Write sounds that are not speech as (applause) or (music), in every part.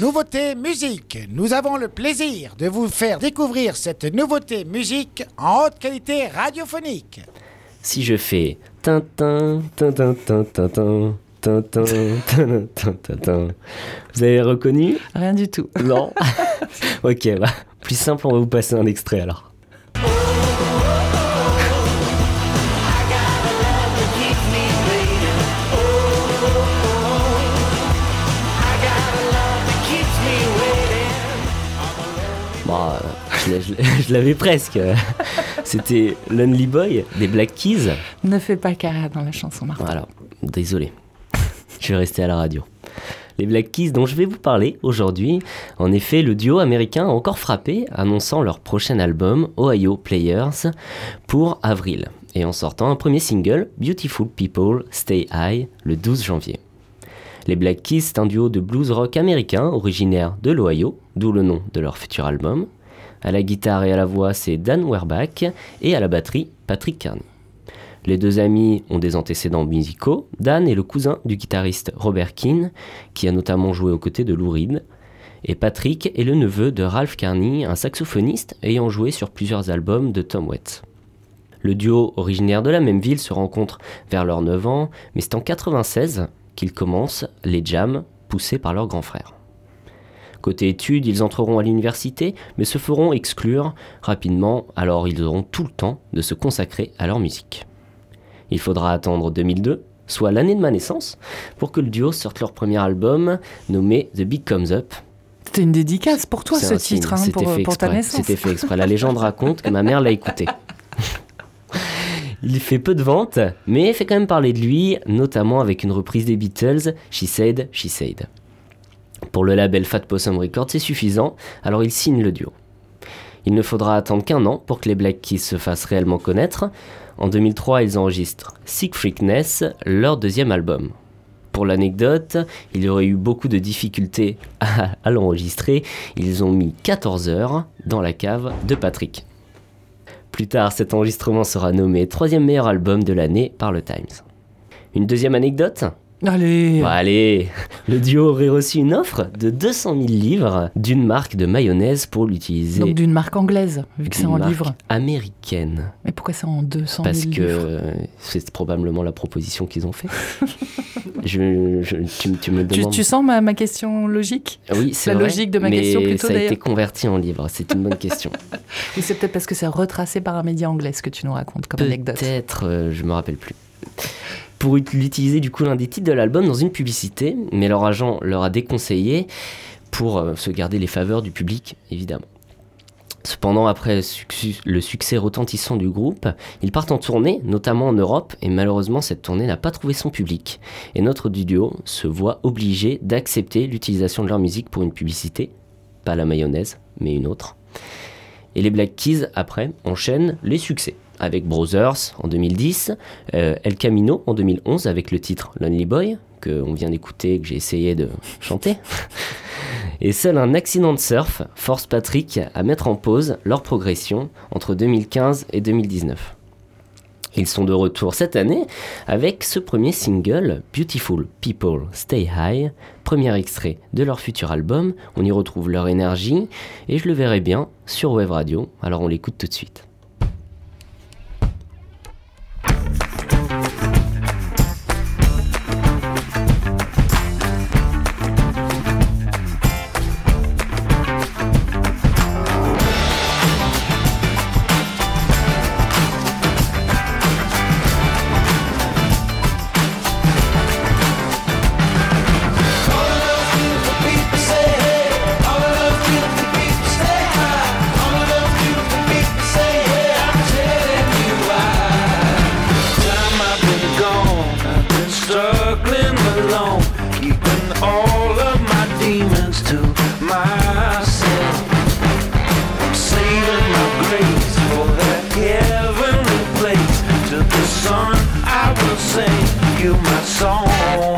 Nouveauté musique. Nous avons le plaisir de vous faire découvrir cette nouveauté musique en haute qualité radiophonique. Si je fais Tintin, Tintin, Tintin, Tintin, Tintin, Tintin, Tintin, vous avez reconnu Rien du tout. Non Ok, bah, plus simple, on va vous passer un extrait alors. (laughs) je l'avais presque. C'était Lonely Boy des Black Keys. Ne fais pas carré dans la chanson, Martin. Voilà, désolé. Je vais rester à la radio. Les Black Keys dont je vais vous parler aujourd'hui, en effet, le duo américain a encore frappé, annonçant leur prochain album, Ohio Players, pour avril, et en sortant un premier single, Beautiful People Stay High, le 12 janvier. Les Black Keys, c'est un duo de blues rock américain originaire de l'Ohio, d'où le nom de leur futur album. À la guitare et à la voix, c'est Dan Werbach, et à la batterie, Patrick Carney. Les deux amis ont des antécédents musicaux. Dan est le cousin du guitariste Robert Keane, qui a notamment joué aux côtés de Lou Reed. Et Patrick est le neveu de Ralph Carney, un saxophoniste ayant joué sur plusieurs albums de Tom Waits. Le duo originaire de la même ville se rencontre vers leurs 9 ans, mais c'est en 96 qu'ils commencent les jams poussés par leur grand frère. Côté études, ils entreront à l'université, mais se feront exclure rapidement, alors ils auront tout le temps de se consacrer à leur musique. Il faudra attendre 2002, soit l'année de ma naissance, pour que le duo sorte leur premier album nommé The Beat Comes Up. C'était une dédicace pour toi, ce titre, hein, pour, ta naissance. C'était fait exprès. La légende raconte que ma mère l'a écouté. Il fait peu de ventes, mais fait quand même parler de lui, notamment avec une reprise des Beatles, She Said, She Said. Pour le label Fat Possum Records, c'est suffisant, alors il signe le duo. Il ne faudra attendre qu'un an pour que les Black Keys se fassent réellement connaître. En 2003, ils enregistrent Sick Freakness, leur deuxième album. Pour l'anecdote, il y aurait eu beaucoup de difficultés (laughs) à, à l'enregistrer. Ils ont mis 14 heures dans la cave de Patrick. Plus tard, cet enregistrement sera nommé troisième meilleur album de l'année par le Times. Une deuxième anecdote? Allez, Bon, allez, le duo aurait reçu une offre de 200 000 livres d'une marque de mayonnaise pour l'utiliser. donc d'une marque anglaise, vu que c'est d'une en marque livre. américaine. Mais pourquoi c'est en 200 000 Parce que livres c'est probablement la proposition qu'ils ont fait. (laughs) je, je- tu, tu me tu, demandes. tu sens ma, ma question logique oui, c'est la vrai, logique de ma mais question plutôt, ça a été converti en livre. C'est une bonne question. (laughs) Ou c'est peut-être parce que c'est retracé par un média anglais, ce que tu nous racontes comme anecdote Peut-être, euh, je me rappelle plus. Pour ut- l'utiliser du coup l'un des titres de l'album dans une publicité, mais leur agent leur a déconseillé pour euh, se garder les faveurs du public, évidemment. Cependant, après le succès retentissant du groupe, ils partent en tournée, notamment en Europe, et malheureusement cette tournée n'a pas trouvé son public. Et notre duo se voit obligé d'accepter l'utilisation de leur musique pour une publicité, pas la mayonnaise, mais une autre. Et les Black Keys, après, enchaînent les succès. Avec Brothers en 2010, euh, El Camino en 2011 avec le titre Lonely Boy, que on vient d'écouter, que j'ai essayé de chanter. (laughs) Et seul un accident de surf force Patrick à mettre en pause leur progression entre 2015 et 2019. Ils sont de retour cette année avec ce premier single, Beautiful People Stay High, premier extrait de leur futur album. On y retrouve leur énergie et je le verrai bien sur Wave Radio, alors on l'écoute tout de suite. my soul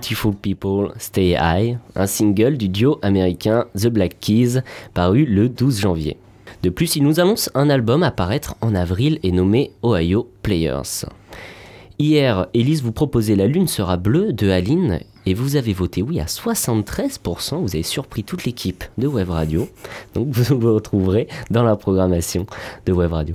Beautiful People Stay High, un single du duo américain The Black Keys, paru le 12 janvier. De plus, il nous annonce un album à paraître en avril et nommé Ohio Players. Hier, Elise vous proposait La Lune sera bleue de Aline et vous avez voté oui à 73%. Vous avez surpris toute l'équipe de Web Radio. Donc vous vous retrouverez dans la programmation de Web Radio.